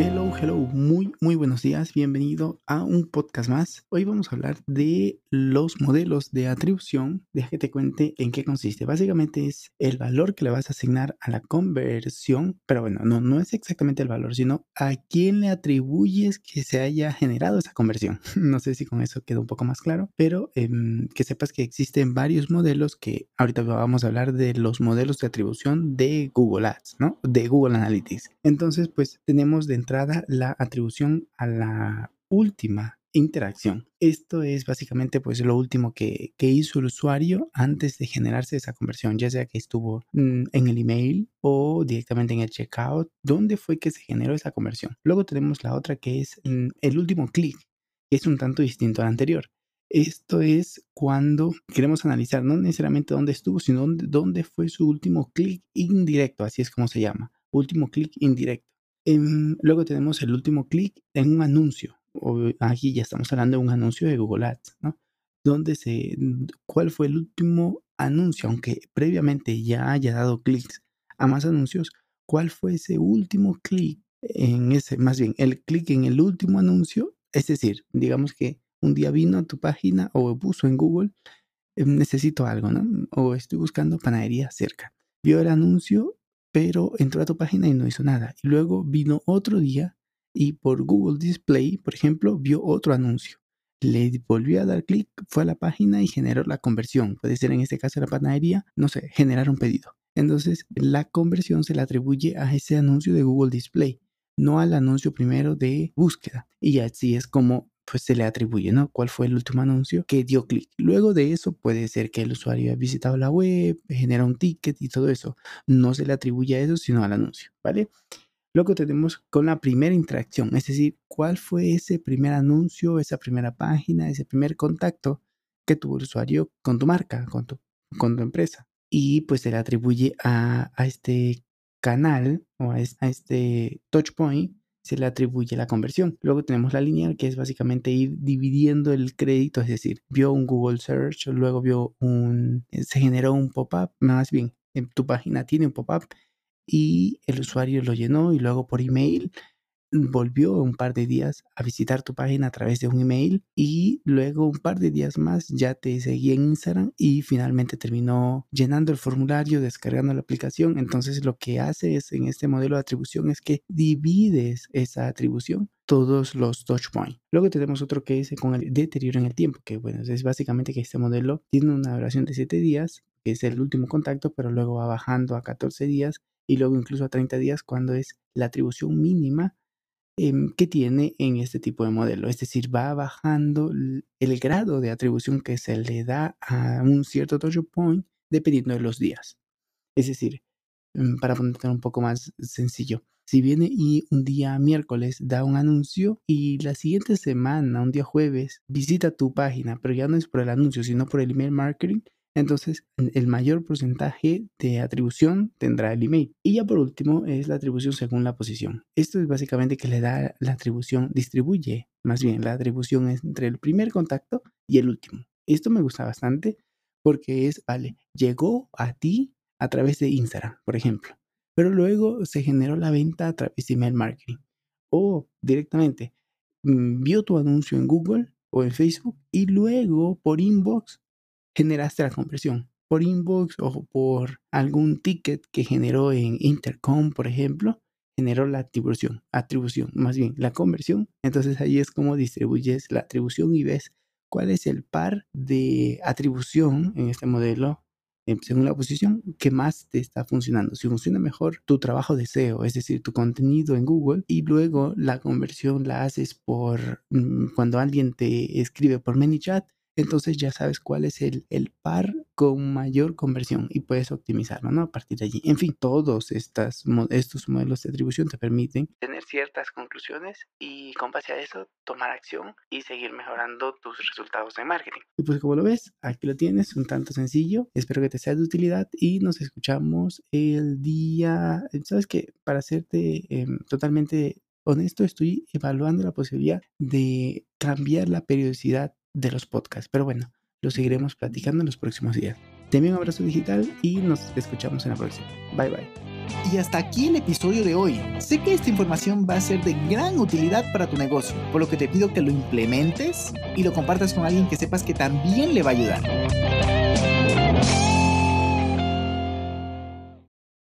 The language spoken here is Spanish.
Hello, hello, muy, muy buenos días, bienvenido a un podcast más. Hoy vamos a hablar de los modelos de atribución. Deja que te cuente en qué consiste. Básicamente es el valor que le vas a asignar a la conversión, pero bueno, no, no es exactamente el valor, sino a quién le atribuyes que se haya generado esa conversión. No sé si con eso queda un poco más claro, pero em, que sepas que existen varios modelos que ahorita vamos a hablar de los modelos de atribución de Google Ads, ¿no? De Google Analytics. Entonces, pues tenemos la atribución a la última interacción. Esto es básicamente pues lo último que, hizo el usuario antes de generarse esa conversión, ya sea que estuvo mm, en el email o directamente en el checkout, ¿dónde fue que se generó esa conversión? Luego tenemos la otra que es mm, el último clic, que es un tanto distinto al anterior. Esto es cuando queremos analizar no necesariamente dónde estuvo, sino dónde, dónde fue su último clic indirecto, así es como se llama, último clic indirecto. Em, luego tenemos el último clic en un anuncio. aquí ya estamos hablando de un anuncio de Google Ads, ¿no? Donde se, ¿Cuál fue el último anuncio? Aunque previamente ya haya dado clics a más anuncios, ¿cuál fue ese último clic en ese, más bien, el clic en el último anuncio? Es decir, digamos que un día vino a tu página o puso en Google, em, necesito algo, ¿no? O estoy buscando panadería cerca. Vio el anuncio pero entró a tu página y no hizo nada. Y luego vino otro día y por Google Display, por ejemplo, vio otro anuncio. Le volvió a dar clic, fue a la página y generó la conversión. Puede ser en este caso la panadería, no sé, generar un pedido. Entonces, la conversión se le atribuye a ese anuncio de Google Display, no al anuncio primero de búsqueda. Y así es como pues se le atribuye, ¿no? ¿Cuál fue el último anuncio que dio clic? Luego de eso puede ser que el usuario haya visitado la web, genera un ticket y todo eso. No se le atribuye a eso, sino al anuncio, ¿vale? Luego tenemos con la primera interacción, es decir, cuál fue ese primer anuncio, esa primera página, ese primer contacto que tuvo el usuario con tu marca, con tu, con tu empresa. Y pues se le atribuye a, a este canal o a este touch point se le atribuye la conversión. Luego tenemos la lineal, que es básicamente ir dividiendo el crédito, es decir, vio un Google Search, luego vio un, se generó un pop-up, más bien, en tu página tiene un pop-up y el usuario lo llenó y luego por email volvió un par de días a visitar tu página a través de un email y luego un par de días más ya te seguía en Instagram y finalmente terminó llenando el formulario, descargando la aplicación. Entonces lo que haces en este modelo de atribución es que divides esa atribución todos los touch points. Luego tenemos otro que es con el deterioro en el tiempo, que bueno, es básicamente que este modelo tiene una duración de 7 días, que es el último contacto, pero luego va bajando a 14 días y luego incluso a 30 días cuando es la atribución mínima Em, que tiene en este tipo de modelo. Es decir, va bajando el grado de atribución que se le da a un cierto touch point dependiendo de los días. Es decir, em, para ponerlo un poco más sencillo, si viene y un día miércoles da un anuncio y la siguiente semana, un día jueves, visita tu página, pero ya no es por el anuncio, sino por el email marketing, entonces, el mayor porcentaje de atribución tendrá el email. Y ya por último es la atribución según la posición. Esto es básicamente que le da la atribución, distribuye más bien la atribución entre el primer contacto y el último. Esto me gusta bastante porque es, vale, llegó a ti a través de Instagram, por ejemplo, pero luego se generó la venta a través de email marketing o directamente mm, vio tu anuncio en Google o en Facebook y luego por inbox generaste la conversión por inbox o por algún ticket que generó en Intercom, por ejemplo, generó la atribución, atribución, más bien la conversión. Entonces ahí es como distribuyes la atribución y ves cuál es el par de atribución en este modelo eh, según la posición que más te está funcionando. Si funciona mejor tu trabajo de SEO, es decir, tu contenido en Google y luego la conversión la haces por mm, cuando alguien te escribe por ManyChat, entonces ya sabes cuál es el, par con mayor conversión y puedes optimizarlo, ¿no? A partir de allí. En fin, todos estos modelos de atribución te permiten tener ciertas conclusiones y con base a eso tomar acción y seguir mejorando tus resultados de marketing. Y pues como lo ves, aquí lo tienes, un tanto sencillo. Espero que te sea de utilidad y nos escuchamos el día, ¿sabes qué? Para hacerte em, totalmente honesto, estoy evaluando la posibilidad de cambiar la periodicidad de los podcasts. Pero bueno, lo seguiremos platicando en los próximos días. Te envío un abrazo digital y nos escuchamos en la próxima. Bye bye. Y hasta aquí el episodio de hoy. Sé que esta información va a ser de gran utilidad para tu negocio, por lo que te pido que lo implementes y lo compartas con alguien que sepas que también le va a ayudar.